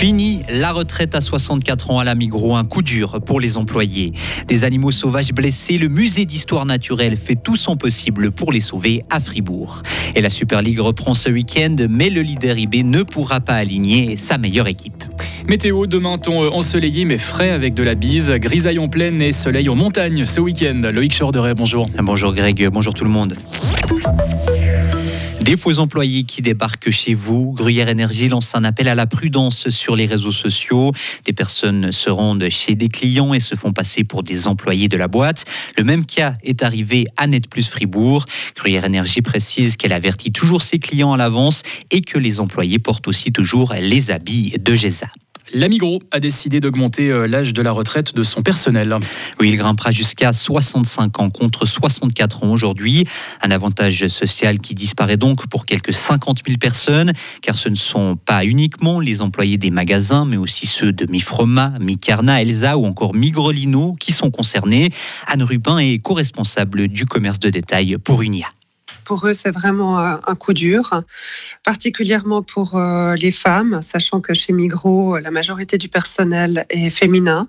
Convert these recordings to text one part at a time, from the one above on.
Fini la retraite à 64 ans à la Migros, un coup dur pour les employés. Des animaux sauvages blessés, le musée d'histoire naturelle fait tout son possible pour les sauver à Fribourg. Et la Super League reprend ce week-end, mais le leader IB ne pourra pas aligner sa meilleure équipe. Météo, demain temps ensoleillé mais frais avec de la bise, grisaille en plaine et soleil en montagne ce week-end. Loïc Chorderet, bonjour. Bonjour Greg, bonjour tout le monde. Des faux employés qui débarquent chez vous. Gruyère Énergie lance un appel à la prudence sur les réseaux sociaux. Des personnes se rendent chez des clients et se font passer pour des employés de la boîte. Le même cas est arrivé à Net Plus Fribourg. Gruyère Énergie précise qu'elle avertit toujours ses clients à l'avance et que les employés portent aussi toujours les habits de GESA. La Migros a décidé d'augmenter euh, l'âge de la retraite de son personnel. Oui, il grimpera jusqu'à 65 ans contre 64 ans aujourd'hui. Un avantage social qui disparaît donc pour quelques 50 000 personnes, car ce ne sont pas uniquement les employés des magasins, mais aussi ceux de Mifroma, Micarna, Elsa ou encore Migrolino qui sont concernés. Anne Rubin est co-responsable du commerce de détail pour Unia pour eux, c'est vraiment un coup dur, particulièrement pour euh, les femmes, sachant que chez Migros, la majorité du personnel est féminin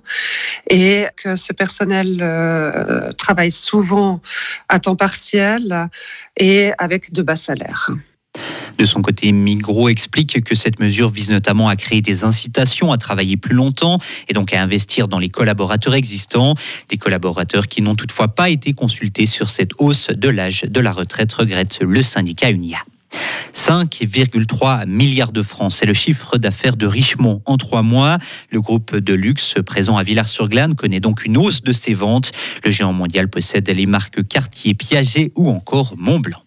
et que ce personnel euh, travaille souvent à temps partiel et avec de bas salaires. De son côté, Migros explique que cette mesure vise notamment à créer des incitations à travailler plus longtemps et donc à investir dans les collaborateurs existants. Des collaborateurs qui n'ont toutefois pas été consultés sur cette hausse de l'âge de la retraite, regrette le syndicat UNIA. 5,3 milliards de francs. C'est le chiffre d'affaires de Richemont en trois mois. Le groupe de luxe présent à Villars-sur-Glane connaît donc une hausse de ses ventes. Le géant mondial possède les marques Cartier, Piaget ou encore Montblanc.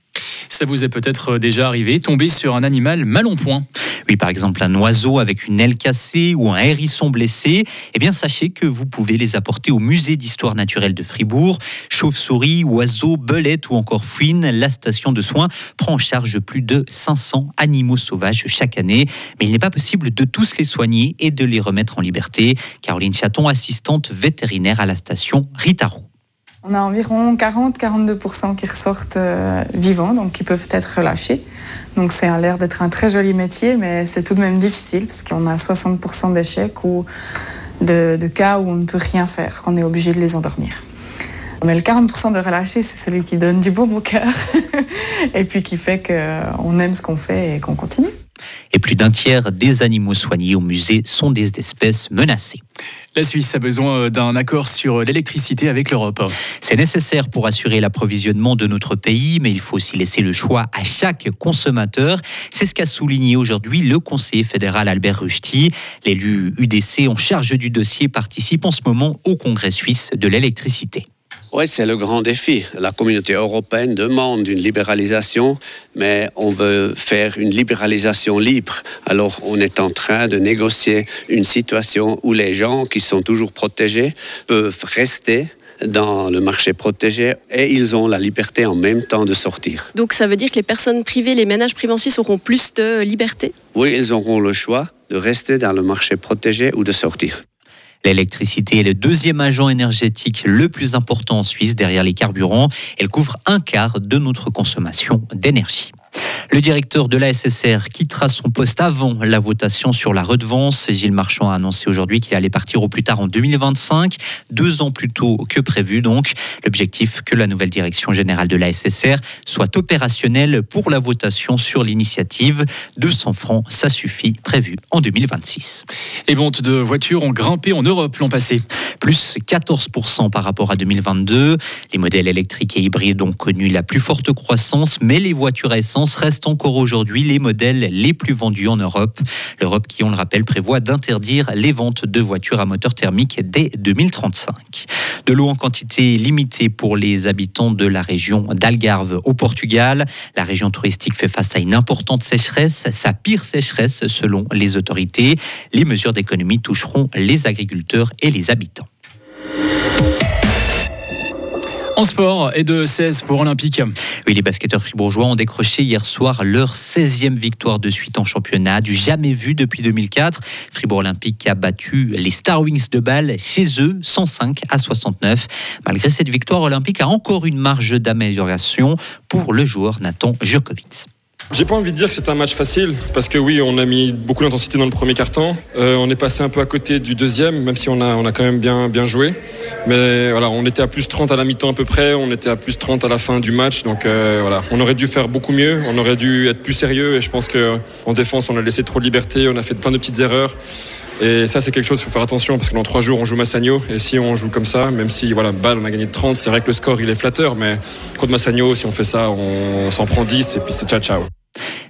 Ça vous est peut-être déjà arrivé, tomber sur un animal mal en point. Oui, par exemple un oiseau avec une aile cassée ou un hérisson blessé. Eh bien, sachez que vous pouvez les apporter au musée d'histoire naturelle de Fribourg. Chauve-souris, oiseaux, belettes ou encore fouines, la station de soins prend en charge plus de 500 animaux sauvages chaque année. Mais il n'est pas possible de tous les soigner et de les remettre en liberté. Caroline Chaton, assistante vétérinaire à la station Ritaro. On a environ 40-42% qui ressortent euh, vivants, donc qui peuvent être relâchés. Donc c'est a l'air d'être un très joli métier, mais c'est tout de même difficile parce qu'on a 60% d'échecs ou de, cas où on ne peut rien faire, qu'on est obligé de les endormir. Mais le 40% de relâchés, c'est celui qui donne du beau au cœur et puis qui fait qu'on aime ce qu'on fait et qu'on continue. Et plus d'un tiers des animaux soignés au musée sont des espèces menacées. La Suisse a besoin euh, d'un accord sur l'électricité avec l'Europe. C'est nécessaire pour assurer l'approvisionnement de notre pays, mais il faut aussi laisser le choix à chaque consommateur. C'est ce qu'a souligné aujourd'hui le conseiller fédéral Albert Rusty. L'élu UDC en charge du dossier participe en ce moment au Congrès suisse de l'électricité. Oui, c'est le grand défi. La communauté européenne demande une libéralisation, mais on veut faire une libéralisation libre. Alors on est en train de négocier une situation où les gens qui sont toujours protégés peuvent rester dans le marché protégé et ils ont la liberté en même temps de sortir. Donc ça veut dire que les personnes privées, les ménages privés en Suisse auront plus de liberté? Oui, ils auront le choix de rester dans le marché protégé ou de sortir. L'électricité est le deuxième agent énergétique le plus important en Suisse derrière les carburants. Elle couvre un quart de notre consommation d'énergie. Le directeur de la SSR quittera son poste avant la votation sur la redevance. Gilles Marchand a annoncé aujourd'hui qu'il allait partir au plus tard en 2025, deux ans plus tôt que prévu donc. L'objectif que la nouvelle direction générale de la SSR soit opérationnelle pour la votation sur l'initiative. 200 francs, ça suffit, prévu en 2026. Les ventes de voitures ont grimpé en Europe l'an passé. Plus 14% par rapport à 2022. Les modèles électriques et hybrides ont connu la plus forte croissance, mais les voitures à essence restent encore aujourd'hui les modèles les plus vendus en Europe. L'Europe qui, on le rappelle, prévoit d'interdire les ventes de voitures à moteur thermique dès 2035. De l'eau en quantité limitée pour les habitants de la région d'Algarve au Portugal. La région touristique fait face à une importante sécheresse, sa pire sécheresse selon les autorités. Les mesures d'économie toucheront les agriculteurs et les habitants. En sport et de 16 pour Olympique. Oui, les basketteurs fribourgeois ont décroché hier soir leur 16e victoire de suite en championnat, du jamais vu depuis 2004. Fribourg Olympique a battu les Star Wings de Bâle chez eux 105 à 69. Malgré cette victoire, Olympique a encore une marge d'amélioration pour le joueur Nathan Jurkovic. J'ai pas envie de dire que c'est un match facile, parce que oui, on a mis beaucoup d'intensité dans le premier quart-temps. Euh, on est passé un peu à côté du deuxième, même si on a, on a quand même bien, bien joué. Mais voilà, on était à plus 30 à la mi-temps à peu près, on était à plus 30 à la fin du match. Donc euh, voilà, on aurait dû faire beaucoup mieux, on aurait dû être plus sérieux. Et je pense qu'en défense, on a laissé trop de liberté, on a fait plein de petites erreurs. Et ça, c'est quelque chose, il faut faire attention parce que dans trois jours, on joue Massagno. Et si on joue comme ça, même si, voilà, balle, on a gagné de 30, c'est vrai que le score, il est flatteur. Mais contre Massagno, si on fait ça, on, s'en prend 10 et puis c'est ciao ciao.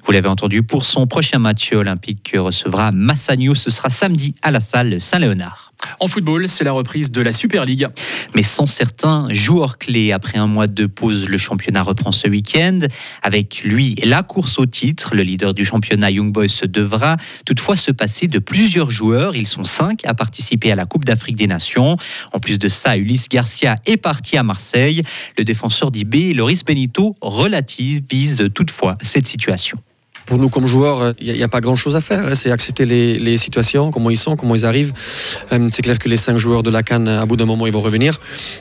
Vous l'avez entendu, pour son prochain match olympique recevra Massagno. Ce sera samedi à la salle Saint-Léonard. En football, c'est la reprise de la Super League. Mais sans certains joueurs clés, après un mois de pause, le championnat reprend ce week-end. Avec lui, la course au titre. Le leader du championnat Young Boys devra toutefois se passer de plusieurs joueurs. Ils sont cinq à participer à la Coupe d'Afrique des Nations. En plus de ça, Ulysse Garcia est parti à Marseille. Le défenseur d'IB, Loris Benito, relativise toutefois cette situation. Pour nous, comme joueurs, il n'y a, pas grand-chose à faire. Hein. C'est accepter les, situations, comment ils sont, comment ils arrivent. Euh, c'est clair que les cinq joueurs de la Cannes, à bout d'un moment, ils vont revenir.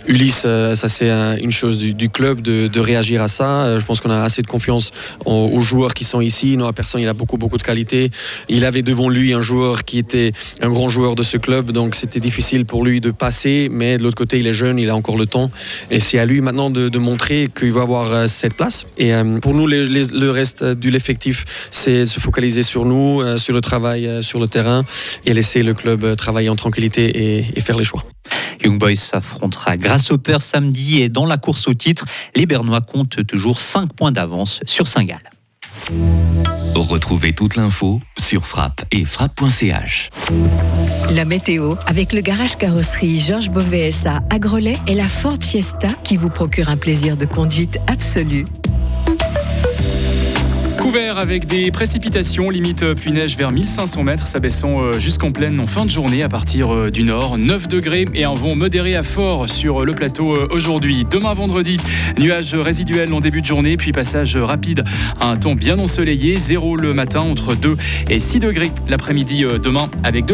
Ulysse, euh, ça c'est une chose du, club de, réagir à ça. Euh, je pense qu'on a assez de confiance aux, joueurs qui sont ici. Non, personne, il a beaucoup, beaucoup de qualité. Il avait devant lui un joueur qui était un grand joueur de ce club, donc c'était difficile pour lui de passer. Mais de l'autre côté, il est jeune, il a encore le temps. Et c'est à lui maintenant de, montrer qu'il va avoir cette place. Et pour nous, le reste de l'effectif, c'est se focaliser sur nous, euh, sur le travail euh, sur le terrain et laisser le club euh, travailler en tranquillité et, faire les choix. Young Boys s'affrontera grâce au père samedi et dans la course au titre, les Bernois comptent toujours 5 points d'avance sur Saint-Gall. Retrouvez toute l'info sur frappe et frappe.ch. La météo avec le garage carrosserie Georges Beauvais à Grelais et la Ford Fiesta qui vous procure un plaisir de conduite absolu. Couvert avec des précipitations, limite euh, pluie-neige vers 1500 mètres, s'abaissant euh, jusqu'en pleine en fin de journée à partir euh, du nord. 9 degrés et un vent modéré à fort sur le plateau aujourd'hui. Demain vendredi, nuages résiduels en début de journée, puis passage rapide à un temps bien ensoleillé. 0 le matin entre 2 et 6 degrés l'après-midi demain avec de